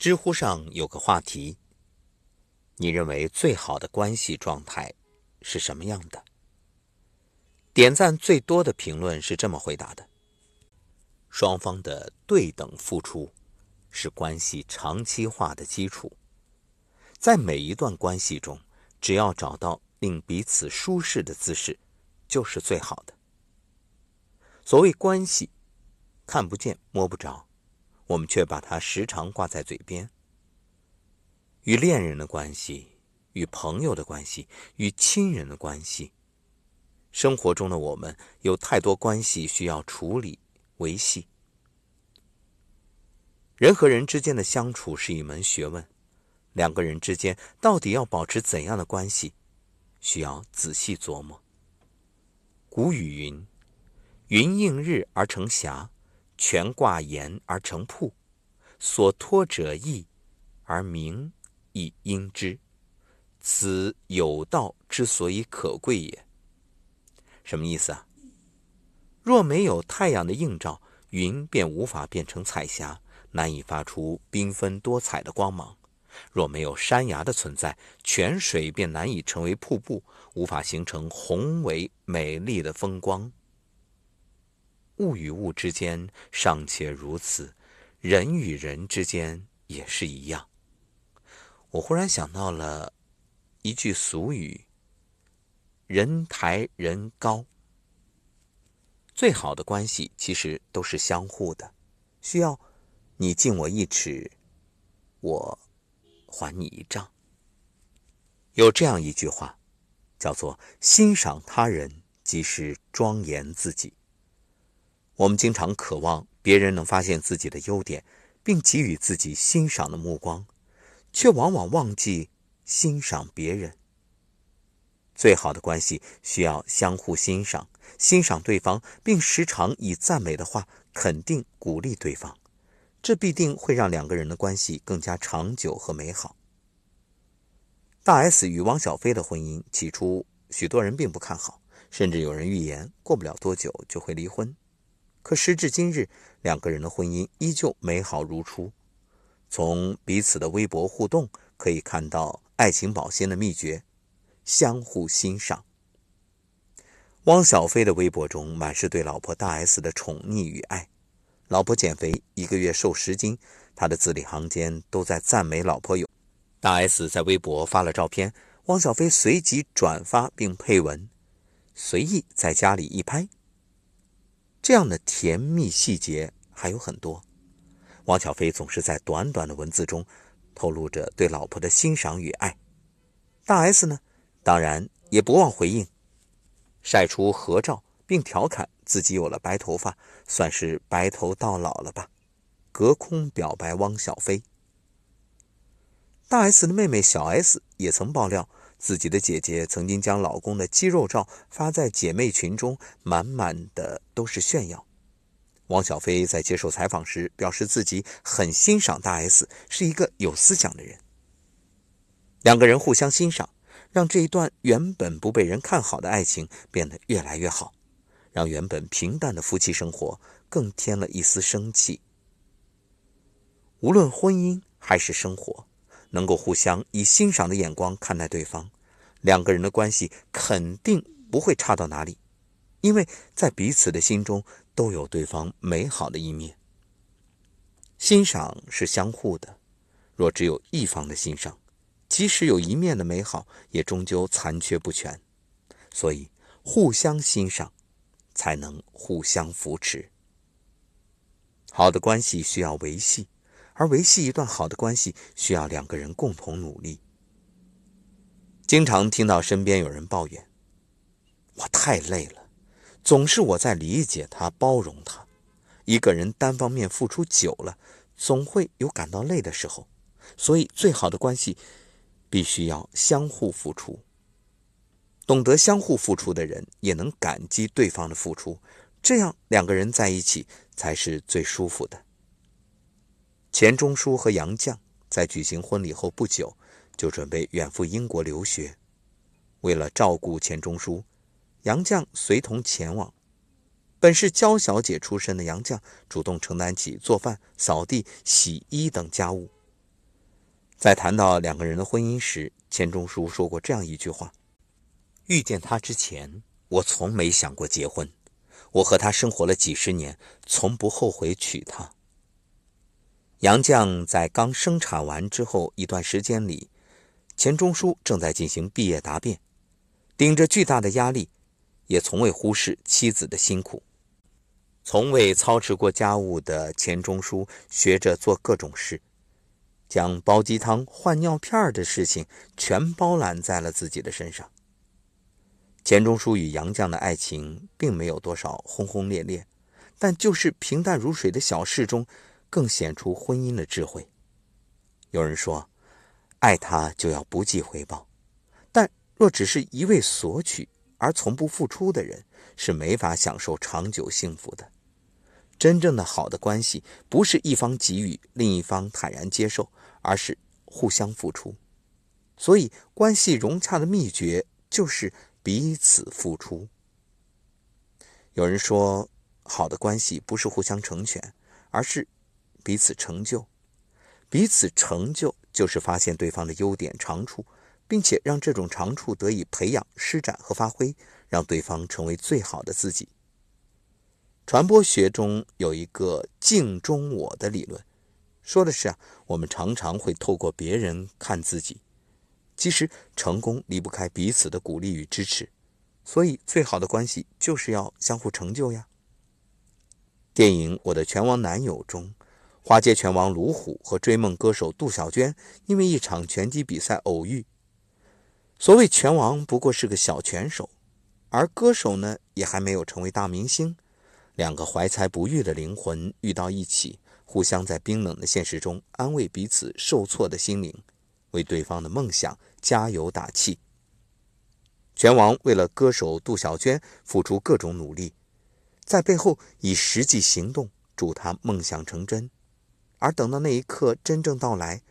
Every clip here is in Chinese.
知乎上有个话题：你认为最好的关系状态是什么样的？点赞最多的评论是这么回答的：双方的对等付出是关系长期化的基础。在每一段关系中，只要找到令彼此舒适的姿势，就是最好的。所谓关系，看不见摸不着。我们却把它时常挂在嘴边。与恋人的关系，与朋友的关系，与亲人的关系，生活中的我们有太多关系需要处理维系。人和人之间的相处是一门学问，两个人之间到底要保持怎样的关系，需要仔细琢磨。古语云：“云映日而成霞。”全挂岩而成瀑，所托者义，而名亦应之。此有道之所以可贵也。什么意思啊？若没有太阳的映照，云便无法变成彩霞，难以发出缤纷多彩的光芒；若没有山崖的存在，泉水便难以成为瀑布，无法形成宏伟美丽的风光。物与物之间尚且如此，人与人之间也是一样。我忽然想到了一句俗语：“人抬人高。”最好的关系其实都是相互的，需要你敬我一尺，我还你一丈。有这样一句话，叫做“欣赏他人即是庄严自己”。我们经常渴望别人能发现自己的优点，并给予自己欣赏的目光，却往往忘记欣赏别人。最好的关系需要相互欣赏，欣赏对方，并时常以赞美的话肯定鼓励对方，这必定会让两个人的关系更加长久和美好。大 S 与汪小菲的婚姻，起初许多人并不看好，甚至有人预言过不了多久就会离婚。可时至今日，两个人的婚姻依旧美好如初。从彼此的微博互动可以看到爱情保鲜的秘诀：相互欣赏。汪小菲的微博中满是对老婆大 S 的宠溺与爱。老婆减肥一个月瘦十斤，他的字里行间都在赞美老婆有。大 S 在微博发了照片，汪小菲随即转发并配文，随意在家里一拍。这样的甜蜜细节还有很多，王小飞总是在短短的文字中透露着对老婆的欣赏与爱。大 S 呢，当然也不忘回应，晒出合照，并调侃自己有了白头发，算是白头到老了吧，隔空表白汪小菲。大 S 的妹妹小 S 也曾爆料。自己的姐姐曾经将老公的肌肉照发在姐妹群中，满满的都是炫耀。汪小菲在接受采访时表示，自己很欣赏大 S，是一个有思想的人。两个人互相欣赏，让这一段原本不被人看好的爱情变得越来越好，让原本平淡的夫妻生活更添了一丝生气。无论婚姻还是生活。能够互相以欣赏的眼光看待对方，两个人的关系肯定不会差到哪里，因为在彼此的心中都有对方美好的一面。欣赏是相互的，若只有一方的欣赏，即使有一面的美好，也终究残缺不全。所以，互相欣赏，才能互相扶持。好的关系需要维系。而维系一段好的关系，需要两个人共同努力。经常听到身边有人抱怨：“我太累了，总是我在理解他、包容他。一个人单方面付出久了，总会有感到累的时候。所以，最好的关系必须要相互付出。懂得相互付出的人，也能感激对方的付出，这样两个人在一起才是最舒服的。”钱钟书和杨绛在举行婚礼后不久，就准备远赴英国留学。为了照顾钱钟书，杨绛随同前往。本是娇小姐出身的杨绛，主动承担起做饭、扫地、洗衣等家务，在谈到两个人的婚姻时，钱钟书说过这样一句话：“遇见他之前，我从没想过结婚。我和他生活了几十年，从不后悔娶她。”杨绛在刚生产完之后一段时间里，钱钟书正在进行毕业答辩，顶着巨大的压力，也从未忽视妻子的辛苦。从未操持过家务的钱钟书，学着做各种事。将煲鸡汤、换尿片的事情全包揽在了自己的身上。钱钟书与杨绛的爱情并没有多少轰轰烈烈，但就是平淡如水的小事中，更显出婚姻的智慧。有人说，爱他就要不计回报，但若只是一味索取而从不付出的人，是没法享受长久幸福的。真正的好的关系，不是一方给予，另一方坦然接受。而是互相付出，所以关系融洽的秘诀就是彼此付出。有人说，好的关系不是互相成全，而是彼此成就。彼此成就就是发现对方的优点长处，并且让这种长处得以培养、施展和发挥，让对方成为最好的自己。传播学中有一个“镜中我”的理论。说的是啊，我们常常会透过别人看自己。其实成功离不开彼此的鼓励与支持，所以最好的关系就是要相互成就呀。电影《我的拳王男友》中，花街拳王卢虎和追梦歌手杜小娟因为一场拳击比赛偶遇。所谓拳王不过是个小拳手，而歌手呢也还没有成为大明星，两个怀才不遇的灵魂遇到一起。互相在冰冷的现实中安慰彼此受挫的心灵，为对方的梦想加油打气。拳王为了歌手杜小娟付出各种努力，在背后以实际行动助她梦想成真。而等到那一刻真正到来，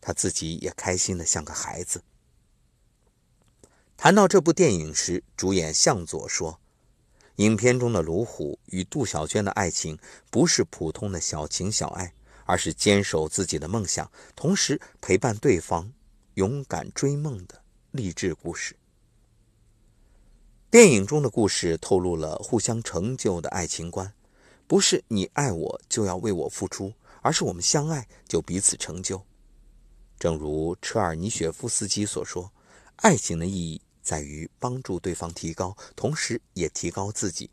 他自己也开心的像个孩子。谈到这部电影时，主演向佐说。影片中的卢虎与杜小娟的爱情不是普通的小情小爱，而是坚守自己的梦想，同时陪伴对方勇敢追梦的励志故事。电影中的故事透露了互相成就的爱情观，不是你爱我就要为我付出，而是我们相爱就彼此成就。正如车尔尼雪夫斯基所说，爱情的意义。在于帮助对方提高，同时也提高自己。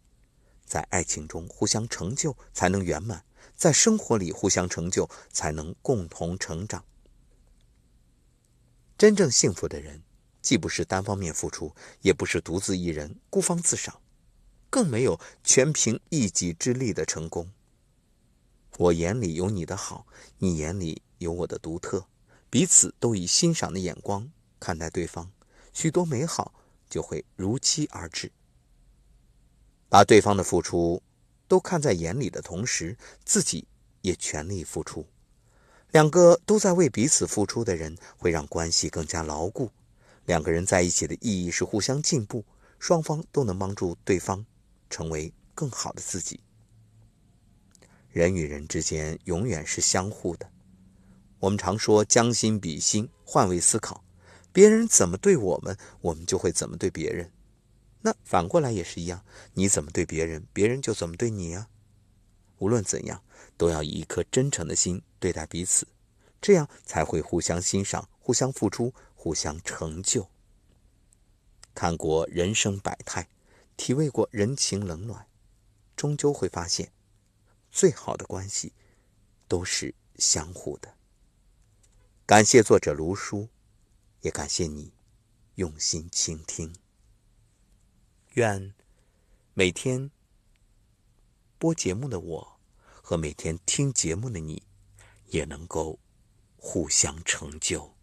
在爱情中互相成就才能圆满，在生活里互相成就才能共同成长。真正幸福的人，既不是单方面付出，也不是独自一人孤芳自赏，更没有全凭一己之力的成功。我眼里有你的好，你眼里有我的独特，彼此都以欣赏的眼光看待对方。许多美好就会如期而至。把对方的付出都看在眼里的同时，自己也全力付出。两个都在为彼此付出的人，会让关系更加牢固。两个人在一起的意义是互相进步，双方都能帮助对方成为更好的自己。人与人之间永远是相互的。我们常说将心比心，换位思考。别人怎么对我们，我们就会怎么对别人。那反过来也是一样，你怎么对别人，别人就怎么对你啊。无论怎样，都要以一颗真诚的心对待彼此，这样才会互相欣赏、互相付出、互相成就。看过人生百态，体味过人情冷暖，终究会发现，最好的关系都是相互的。感谢作者卢叔。也感谢你用心倾听。愿每天播节目的我和每天听节目的你，也能够互相成就。